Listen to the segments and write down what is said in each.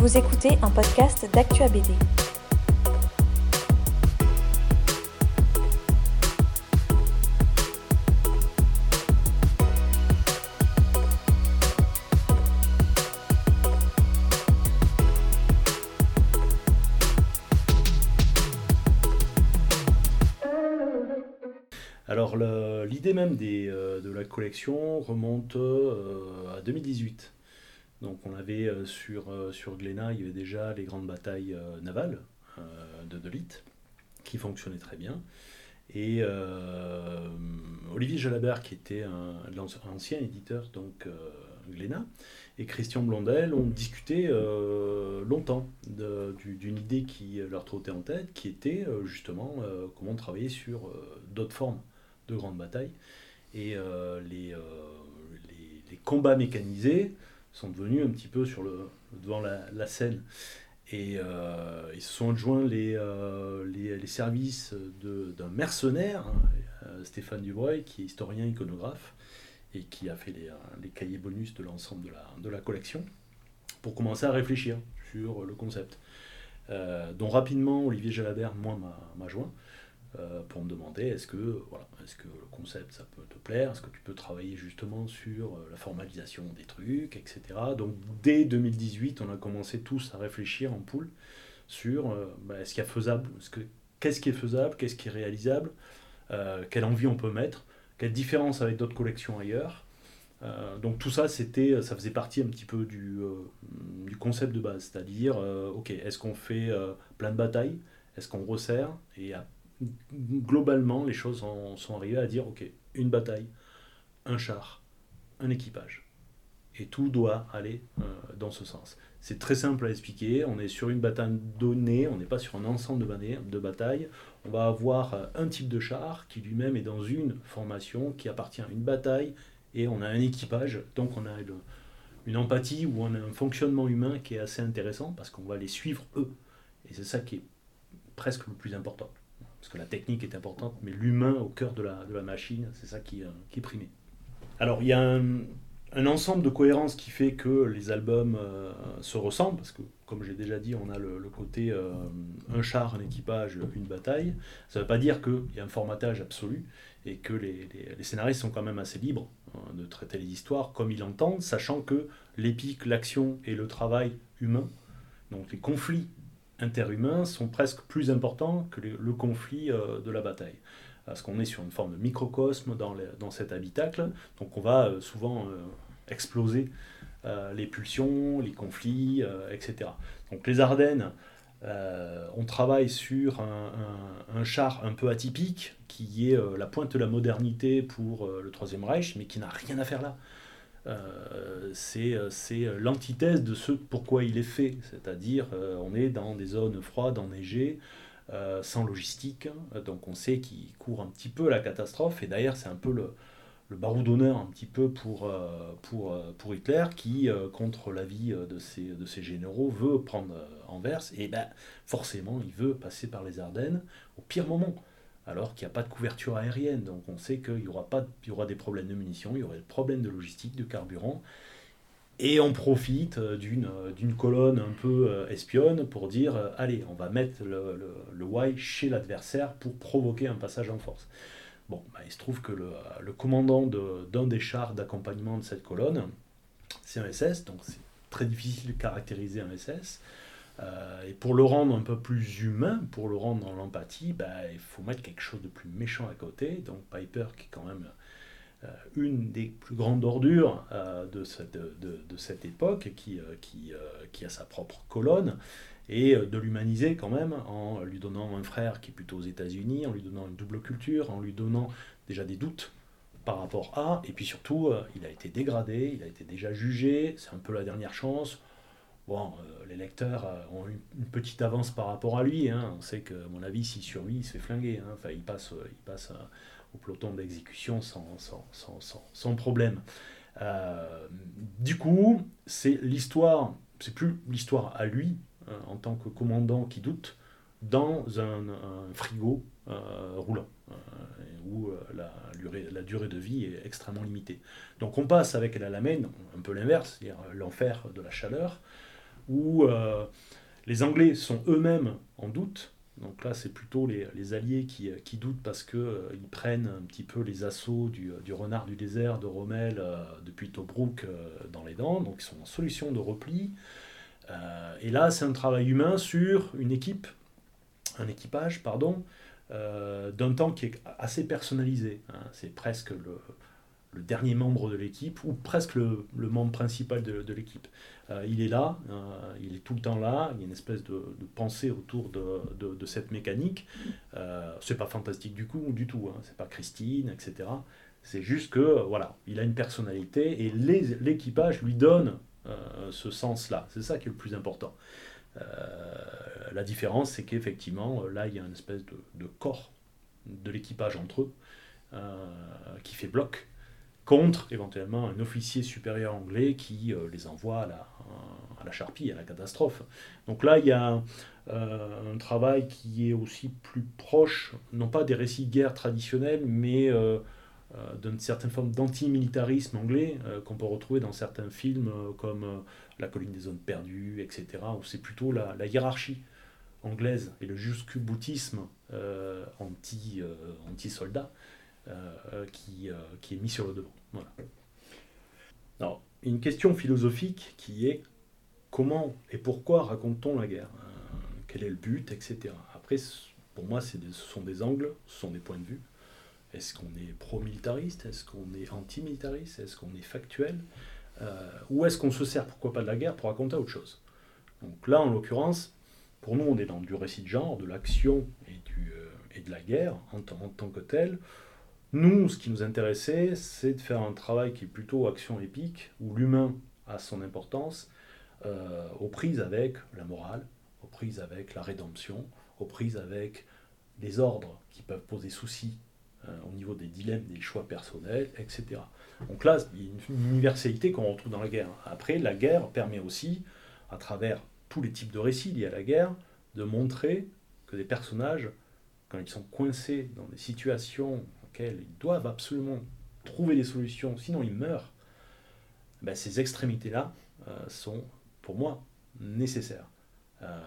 Vous écoutez un podcast d'Actua BD. Alors l'idée même des, euh, de la collection remonte euh, à 2018. Donc on avait euh, sur, euh, Glénat, il y avait déjà les grandes batailles euh, navales euh, de Delite qui fonctionnaient très bien. Et Olivier Jalabert, qui était un, ancien éditeur donc Glénat, et Christian Blondel ont discuté longtemps d'une idée qui leur trottait en tête, qui était justement comment travailler sur d'autres formes de grandes batailles. Et les combats mécanisés sont devenus un petit peu sur le, devant la, la scène. Et euh, ils se sont adjoints les, euh, les, les services d'un mercenaire, euh, Stéphane Dubreuil, qui est historien iconographe et qui a fait les, les cahiers bonus de l'ensemble de la, de la collection, pour commencer à réfléchir sur le concept. Dont rapidement Olivier Jalabert, moi, m'a joint euh, pour me demander est-ce que, voilà, est que le concept ça peut te plaire, est-ce que tu peux travailler justement sur euh, la formalisation des trucs, etc. Donc dès 2018, on a commencé tous à réfléchir en poule sur euh, bah, est-ce qu'il y a faisable, est-ce que- qu'est-ce qui est faisable, qu'est-ce qui est réalisable, euh, quelle envie on peut mettre, quelle différence avec d'autres collections ailleurs. Donc tout ça, c'était, ça faisait partie un petit peu du, du concept de base, c'est-à-dire, ok, est-ce qu'on fait plein de batailles, est-ce qu'on resserre, et à- globalement, les choses en sont arrivées à dire, ok, une bataille, un char, un équipage, et tout doit aller euh, dans ce sens. C'est très simple à expliquer, on est sur une bataille donnée, on n'est pas sur un ensemble de, batailles- on va avoir euh, un type de char qui lui-même est dans une formation qui appartient à une bataille, et on a un équipage, donc on a une empathie ou on a un fonctionnement humain qui est assez intéressant parce qu'on va les suivre eux. Et c'est ça qui est presque le plus important. Parce que la technique est importante, mais l'humain au cœur de la, machine, c'est ça qui, euh, qui est primé. Alors il y a un, ensemble de cohérence qui fait que les albums euh, se ressemblent, parce que comme j'ai déjà dit, on a le, côté euh, un char, un équipage, une bataille. Ça ne veut pas dire qu'il y a un formatage absolu et que les scénaristes sont quand même assez libres hein, de traiter les histoires comme ils l'entendent, sachant que l'épique, l'action et le travail humain, donc les conflits interhumains, sont presque plus importants que le, conflit euh, de la bataille. Parce qu'on est sur une forme de microcosme dans, dans cet habitacle, donc on va euh, souvent euh, exploser les pulsions, les conflits, etc. Donc les Ardennes, on travaille sur un, char un peu atypique, qui est la pointe de la modernité pour le Troisième Reich, mais qui n'a rien à faire là. Euh, c'est euh, c'est l'antithèse de ce pourquoi il est fait, c'est-à-dire euh, on est dans des zones froides, enneigées, euh, sans logistique, donc on sait qu'il court un petit peu la catastrophe, et d'ailleurs c'est un peu le, le barreau d'honneur un petit peu pour, euh, pour, euh, pour Hitler qui, euh, contre l'avis euh, de ses, de ses généraux, veut prendre euh, Anvers. Et ben, forcément il veut passer par les Ardennes au pire moment, alors qu'il n'y a pas de couverture aérienne. Donc on sait qu'il y, aura y aura des problèmes de munitions, il y aura des problèmes de logistique, de carburant. Et on profite euh, d'une euh, d'une colonne un peu euh, espionne pour dire allez, on va mettre le, le, le Y chez l'adversaire pour provoquer un passage en force. Bon, bah, il se trouve que le, le commandant de- d'un des chars d'accompagnement de cette colonne, c'est un SS, donc c'est très difficile de caractériser un SS. Euh, et pour le rendre un peu plus humain, pour le rendre dans l'empathie, bah, il faut mettre quelque chose de plus méchant à côté. Donc Piper, qui est quand même euh, une des plus grandes ordures euh, de, cette, époque, qui, a sa propre colonne, et de l'humaniser quand même en lui donnant un frère qui est plutôt aux États-Unis, en lui donnant une double culture, en lui donnant déjà des doutes par rapport à, et puis surtout, il a été dégradé, il a été déjà jugé, c'est un peu la dernière chance. Euh, les lecteurs euh, ont une, petite avance par rapport à lui. hein. On sait que, à mon avis, s'il survit, il se fait flinguer. hein. Enfin, il passe, euh, il passe au peloton d'exécution sans, sans, sans, sans, problème. Du coup, c'est l'histoire, c'est plus l'histoire à lui, en tant que commandant qui doute, dans un, frigo roulant, où la, la durée de vie est extrêmement limitée. Donc on passe avec la lamène, un peu l'inverse, c'est-à-dire l'enfer de la chaleur, où les Anglais sont eux-mêmes en doute. Donc là, c'est plutôt les, Alliés qui, doutent parce qu'ils prennent un petit peu les assauts du, renard du désert de Rommel depuis Tobruk dans les dents. Donc ils sont en solution de repli. et là, c'est un travail humain sur une équipe, un équipage, pardon, euh, d'un temps qui est assez personnalisé. Hein. C'est presque le, dernier membre de l'équipe, ou presque le, membre principal de, l'équipe. Euh, il est là, euh, il est tout le temps là, il y a une espèce de, pensée autour de, cette mécanique. c'est pas fantastique du coup, du tout, hein. c'est pas Christine, etc. C'est juste que, voilà, il a une personnalité et l'équipage lui donne ce sens-là. C'est ça qui est le plus important. Euh, la différence, c'est qu'effectivement, là, il y a une espèce de, corps de l'équipage entre eux euh, qui fait bloc contre éventuellement un officier supérieur anglais qui euh, les envoie à la, à charpie, à la catastrophe. Donc là, il y a un travail qui est aussi plus proche, non pas des récits de guerre traditionnels, mais d'une certaine forme d'antimilitarisme anglais qu'on peut retrouver dans certains films comme la colline des zones perdues, etc., où c'est plutôt la, hiérarchie anglaise et le jusqu'au-boutisme euh, anti, euh, anti-soldat euh, qui, qui, est mis sur le devant. Voilà. Alors, une question philosophique qui est comment et pourquoi raconte-t-on la guerre? Quel est le but, etc. Après, pour moi, ce sont des angles, ce sont des points de vue. Est-ce qu'on est pro-militariste? Est-ce qu'on est anti-militariste? Est-ce qu'on est factuel? Euh, où est-ce qu'on se sert, pourquoi pas de la guerre, pour raconter autre chose? Donc là, en l'occurrence, pour nous, on est dans du récit de genre, de l'action et, euh, et de la guerre en, tant que tel. Nous, ce qui nous intéressait, c'est de faire un travail qui est plutôt action épique, où l'humain a son importance, euh, aux prises avec la morale, aux prises avec la rédemption, aux prises avec les ordres qui peuvent poser souci euh, au niveau des dilemmes, des choix personnels, etc. Donc là, il y a une universalité qu'on retrouve dans la guerre. Après, la guerre permet aussi, à travers tous les types de récits liés à la guerre, de montrer que des personnages, quand ils sont coincés dans des situations ils doivent absolument trouver des solutions, sinon ils meurent, ben ces extrémités-là euh, sont, pour moi, nécessaires. Euh,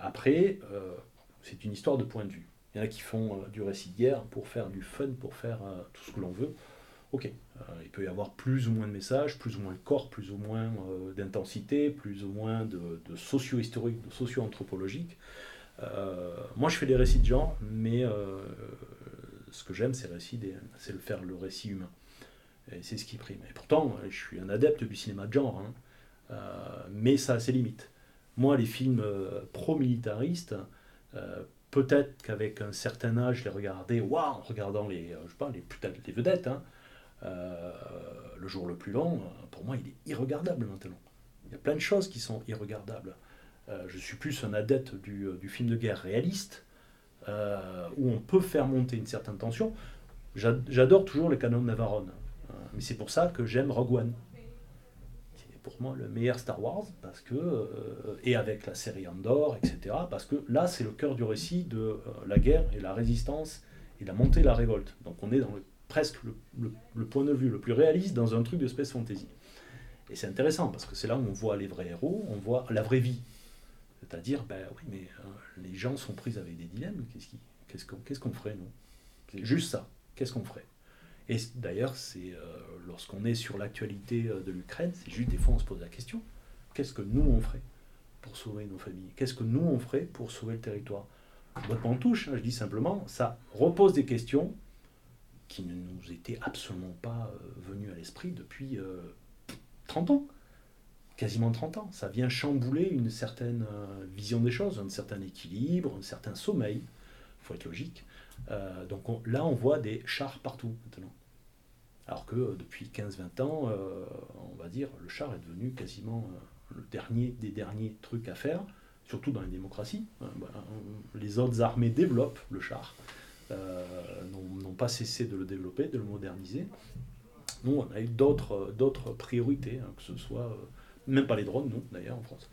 après, euh, c'est une histoire de point de vue. Il y en a qui font du récit de guerre pour faire du fun, pour faire tout ce que l'on veut. Ok, il peut y avoir plus ou moins de messages, plus ou moins de corps, plus ou moins d'intensité, plus ou moins de, socio-historique, de socio-anthropologique. Moi, je fais des récits de genre, mais ce que j'aime, c'est le faire le récit humain. Et c'est ce qui prime. Et pourtant, je suis un adepte du cinéma de genre, hein. mais ça a ses limites. Moi, les films pro-militaristes, peut-être qu'avec un certain âge, les regardais, waouh, en regardant les, je vedettes, hein, euh, le jour le plus long, pour moi, il est irregardable maintenant. Il y a plein de choses qui sont irregardables. Euh, je suis plus un adepte euh, du film de guerre réaliste, où on peut faire monter une certaine tension. J'adore toujours les canons de Navarone. mais c'est pour ça que j'aime Rogue One. C'est pour moi le meilleur Star Wars, parce que, et avec la série Andor, etc. Parce que là, c'est le cœur du récit de la guerre et la résistance et la montée de la révolte. Donc on est dans presque le, point de vue le plus réaliste dans un truc de space fantasy. Et c'est intéressant parce que c'est là où on voit les vrais héros, on voit la vraie vie. C'est-à-dire, ben oui, mais euh, les gens sont pris avec des dilemmes. Qu'est-ce qu'on ferait, nous? C'est juste ça. Qu'est-ce qu'on ferait? Et d'ailleurs, c'est euh, lorsqu'on est sur l'actualité euh, de l'Ukraine, c'est juste des fois on se pose la question. Qu'est-ce que nous on ferait pour sauver nos familles? Qu'est-ce que nous on ferait pour sauver le territoire? Pas en touche, hein, je dis simplement, ça repose des questions qui ne nous était absolument pas euh, venu à l'esprit depuis 30 euh, ans, quasiment 30 ans. Ça vient chambouler une certaine euh, vision des choses, un certain équilibre, un certain sommeil, il faut être logique. donc là, on voit des chars partout maintenant. Alors que depuis 15-20 ans, on va dire, le char est devenu quasiment le dernier des derniers trucs à faire, surtout dans les démocraties. Bah, les autres armées développent le char. Euh, n'ont pas cessé de le développer, de le moderniser. Nous, on a eu d'autres, priorités, hein, que ce soit, euh, même pas les drones, nous, d'ailleurs, en France,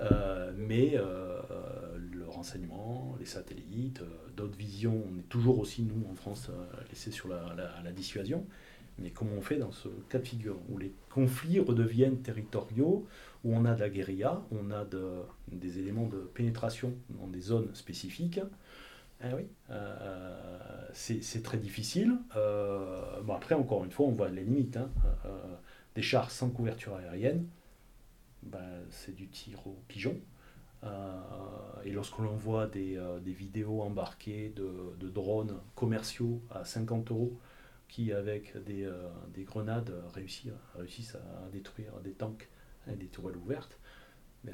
euh, mais le renseignement, les satellites, d'autres visions. On est toujours aussi, nous, en France, laissés sur la, dissuasion. Mais comment on fait dans ce cas de figure où les conflits redeviennent territoriaux, où on a de la guérilla, on a des éléments de pénétration dans des zones spécifiques eh oui, euh, c'est très difficile. Euh, bon après, encore une fois, on voit les limites. Hein. Euh, des chars sans couverture aérienne, c'est du tir au pigeon. et lorsque l'on voit des, vidéos embarquées de, drones commerciaux à 50 euros qui, avec des, grenades, réussissent, réussissent, à détruire des tanks et des tourelles ouvertes,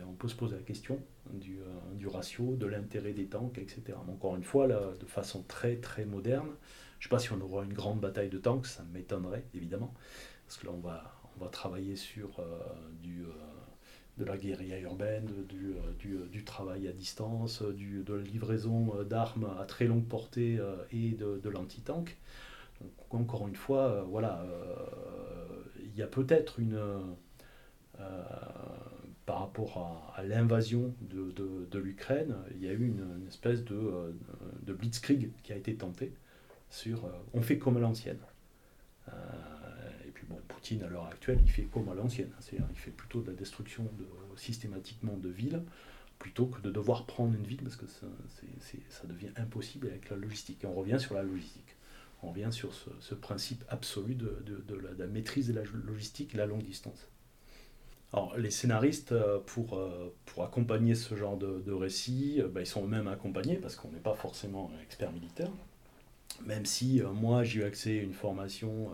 on peut se poser la question du, euh, du ratio, de l'intérêt des tanks, etc. encore une fois, là, de façon très très moderne, je ne sais pas si on aura une grande bataille de tanks, ça m'étonnerait évidemment, parce que là on va, on va travailler sur euh, du, euh, de la guérilla urbaine, du, du, du travail à distance, du, de la livraison d'armes à très longue portée et de, de l'anti-tank. Encore une fois, voilà, il y a peut-être une par rapport à, l'invasion de, l'Ukraine, il y a eu une, espèce de, euh, de, blitzkrieg qui a été tenté sur euh, on fait comme l'ancienne. Euh, À l'heure actuelle, il fait comme à l'ancienne, c'est-à-dire il fait plutôt de la destruction de, systématiquement de villes plutôt que de devoir prendre une ville parce que ça, devient impossible avec la logistique. Et on revient sur la logistique. On revient sur ce, principe absolu de, la, maîtrise de la logistique la longue distance. Alors, les scénaristes, euh, pour, euh, pour accompagner ce genre de, de récit, euh, bah, ils sont eux-mêmes accompagnés parce qu'on n'est pas forcément expert militaire. Même si moi, j'ai eu accès à une formation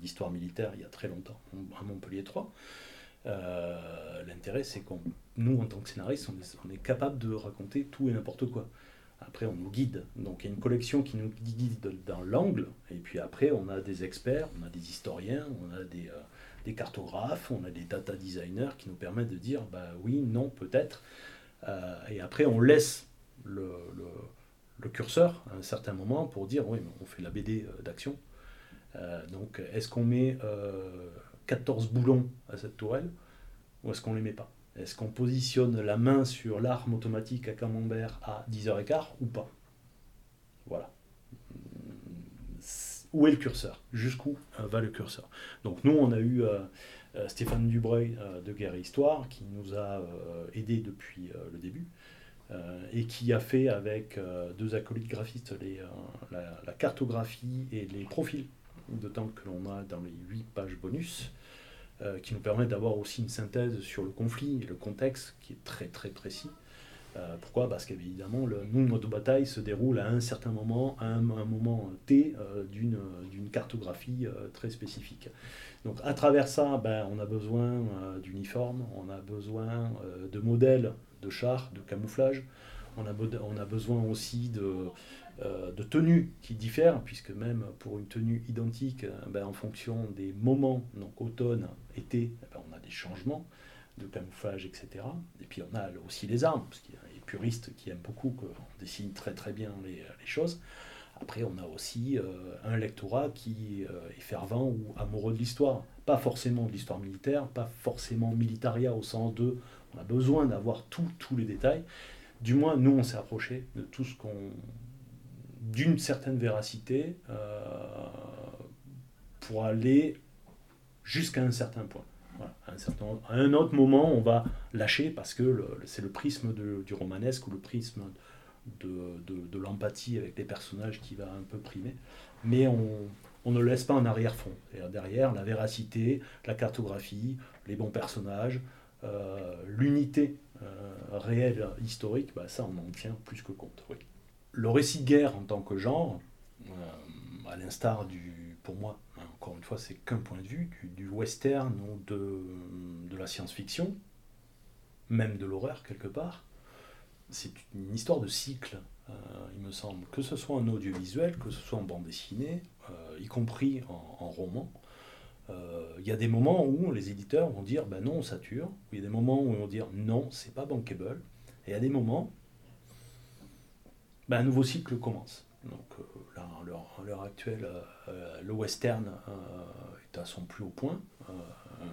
d'histoire militaire il y a très longtemps, à Montpellier 3. L'intérêt, c'est qu'on, nous, en tant que scénaristes, on est, capable de raconter tout et n'importe quoi. Après, on nous guide. Donc, il y a une collection qui nous guide dans l'angle. Et puis après, on a des experts, on a des historiens, on a des, cartographes, on a des data designers qui nous permettent de dire bah oui, non, peut-être. Euh, et après, on laisse le, curseur à un certain moment pour dire oui, on fait la BD euh, d'action. Euh, donc, est-ce qu'on met 14 boulons à cette tourelle ou est-ce qu'on les met pas? Est-ce qu'on positionne la main sur l'arme automatique à camembert à 10h15 ou pas? Voilà. Où est le curseur? Jusqu'où euh, va le curseur? Donc nous, on a eu euh, euh, Stéphane Dubreuil de Guerre et Histoire qui nous a aidés depuis le début et qui a fait avec deux acolytes graphistes les, la, cartographie et les profils de temps que l'on a dans les huit pages bonus, qui nous permettent d'avoir aussi une synthèse sur le conflit et le contexte qui est très très précis. Euh, pourquoi? Parce qu'évidemment, nous, notre bataille se déroule à un certain moment, à un, moment T euh, d'une cartographie euh, très spécifique. Donc à travers ça, ben, on a besoin d'uniformes, on a besoin de modèles de chars, de camouflage, on a, besoin aussi de, de, tenues qui diffèrent, puisque même pour une tenue identique, ben, en fonction des moments, donc automne, été, ben, on a des changements de camouflage, etc. Et puis on a aussi les armes, parce qu'il y a les puristes qui aiment beaucoup qu'on dessine très très bien les, choses. Après, on a aussi euh, un lectorat qui euh, est fervent ou amoureux de l'histoire. Pas forcément de l'histoire militaire, pas forcément militaria au sens de on a besoin d'avoir tous les détails. Du moins, nous, on s'est approché de tout ce qu'on. d'une certaine véracité euh, pour aller jusqu'à un certain point à, un certain, à un autre moment, on va lâcher parce que c'est le prisme du romanesque ou le prisme de, de, l'empathie avec les personnages qui va un peu primer. Mais on, on ne laisse pas en arrière-fond. Derrière, la véracité, la cartographie, les bons personnages, l'unité euh, réelle historique, bah, ça on en tient plus que compte. Oui. Le récit de guerre en tant que genre, euh, à l'instar du, pour moi, encore une fois, c'est qu'un point de vue, du, western ou de, de la science-fiction, même de l'horreur quelque part. C'est une histoire de cycle, euh, il me semble, que ce soit en audiovisuel, que ce soit en bande dessinée, euh, y compris en, roman. Euh, il y a des moments où les éditeurs vont dire ben non, on sature, il y a des moments où ils vont dire non, c'est pas bankable, et a des moments, ben, un nouveau cycle commence. Donc là, à l'heure actuelle, euh, le western euh, est à son plus haut point. Euh,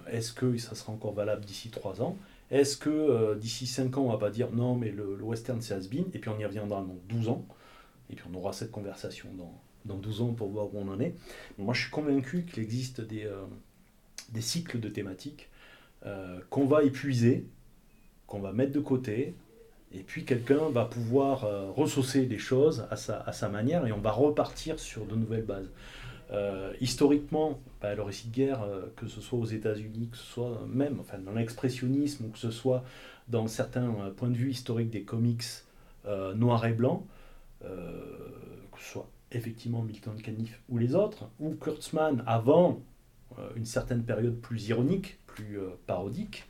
est-ce que ça sera encore valable d'ici 3 ans? Est-ce que d'ici 5 ans, on va pas dire non, mais le, western c'est has et puis on y reviendra dans 12 ans, et puis on aura cette conversation dans, dans 12 ans pour voir où on en est. Moi, je suis convaincu qu'il existe des, des cycles de thématiques qu'on va épuiser, qu'on va mettre de côté, et puis quelqu'un va pouvoir euh, ressaucer les choses à sa, à sa, manière et on va repartir sur de nouvelles bases. Euh, historiquement, bah, le récit de guerre, euh, que ce soit aux États-Unis, que ce soit même enfin, dans l'expressionnisme ou que ce soit dans certains points de vue historiques des comics noirs et blancs, que ce soit effectivement Milton Caniff ou les autres, ou Kurtzman avant une certaine période plus ironique, plus parodique,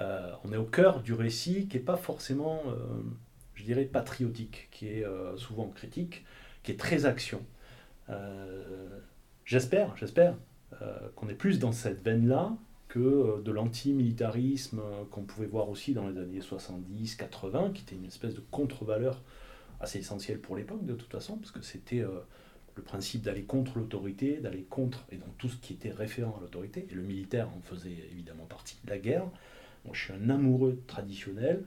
euh, on est au cœur du récit qui n'est pas forcément, euh, je dirais, patriotique, qui est euh, souvent critique, qui est très action. j'espère, j'espère qu'on est plus dans cette veine-là que de l'anti-militarisme qu'on pouvait voir aussi dans les années 70-80, qui était une espèce de contre-valeur assez essentielle pour l'époque de toute façon, parce que c'était le principe d'aller contre l'autorité, d'aller contre, et donc tout ce qui était référent à l'autorité, et le militaire en faisait évidemment partie, la guerre, moi, je suis un amoureux traditionnel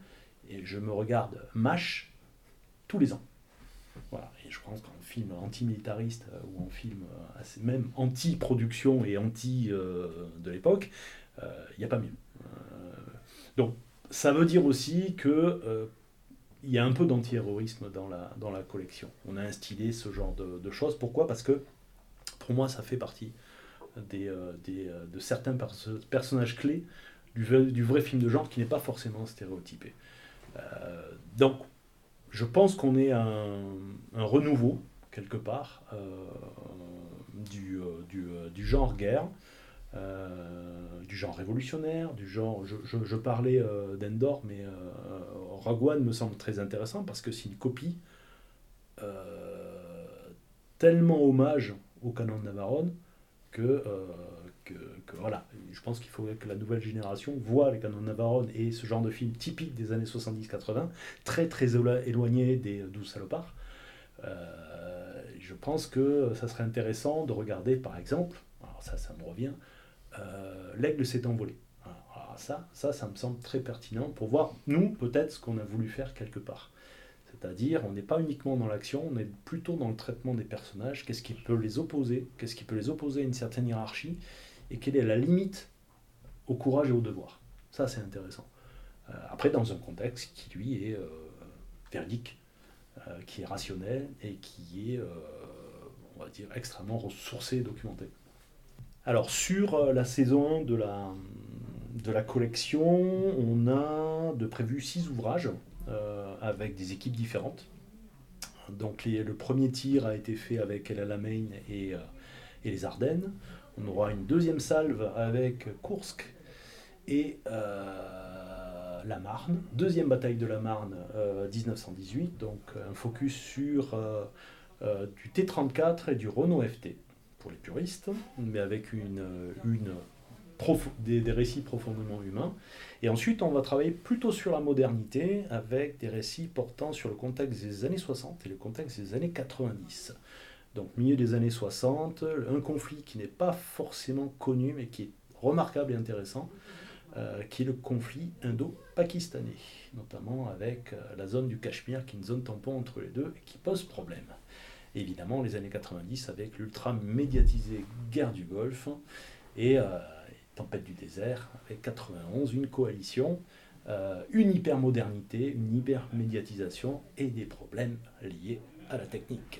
et je me regarde MASH tous les ans. Voilà. Et je pense qu'en film antimilitariste euh, ou en film euh, même anti-production et anti euh, de l'époque, il n'y a pas mieux. donc ça veut dire aussi que il y a un peu d'anti-héroïsme dans la, dans la collection. On a instillé ce genre de, de choses. Pourquoi? Parce que pour moi, ça fait partie des, des, de certains personnages clés du, vrai film de genre qui n'est pas forcément stéréotypé. Euh, donc, je pense qu'on est un, un, renouveau, quelque part, euh, du, euh, du, genre guerre, du genre révolutionnaire, du genre. Je, parlais d'Endor, mais Rogue me semble très intéressant parce que c'est une copie tellement hommage au canon de Navarone que que, voilà, je pense qu'il faudrait que la nouvelle génération voit les canons Navarone et ce genre de film typique des années 70-80, très très éloigné des 12 salopards. Euh, je pense que ça serait intéressant de regarder par exemple, alors ça, ça me revient, euh, L'aigle s'est envolé. Alors ça, ça, ça me semble très pertinent pour voir, nous, peut-être, ce qu'on a voulu faire quelque part. C'est-à-dire, on n'est pas uniquement dans l'action, on est plutôt dans le traitement des personnages, qu'est-ce qui peut les opposer, qu'est-ce qui peut les opposer à une certaine hiérarchie, et quelle est la limite au courage et au devoir. Ça, c'est intéressant. Euh, après, dans un contexte qui, lui, est euh, euh, qui est rationnel et qui est, on va dire, extrêmement ressourcé et documenté. Alors, sur la saison 1 de la, collection, on a de prévu six ouvrages avec des équipes différentes. Donc, le premier tir a été fait avec El Alamein et, et les Ardennes. On aura une deuxième salve avec Kursk et euh, la Marne. Deuxième bataille de la Marne 1918, euh, donc un focus sur euh, du T-34 et du Renault FT les puristes, mais avec une, des, récits profondément humains. Et ensuite, on va travailler plutôt sur la modernité avec des récits portant sur le contexte des années 60 et le contexte des années 90 donc milieu des années 60, un conflit qui n'est pas forcément connu mais qui est remarquable et intéressant, euh, qui est le conflit indo-pakistanais, notamment avec euh, la zone du Cachemire qui est une zone tampon entre les deux et qui pose problème. Évidemment, les années 90 avec l'ultra médiatisée guerre du Golfe et euh, tempête du désert avec 91, une coalition, une hypermodernité, une hypermédiatisation et des problèmes liés à la technique.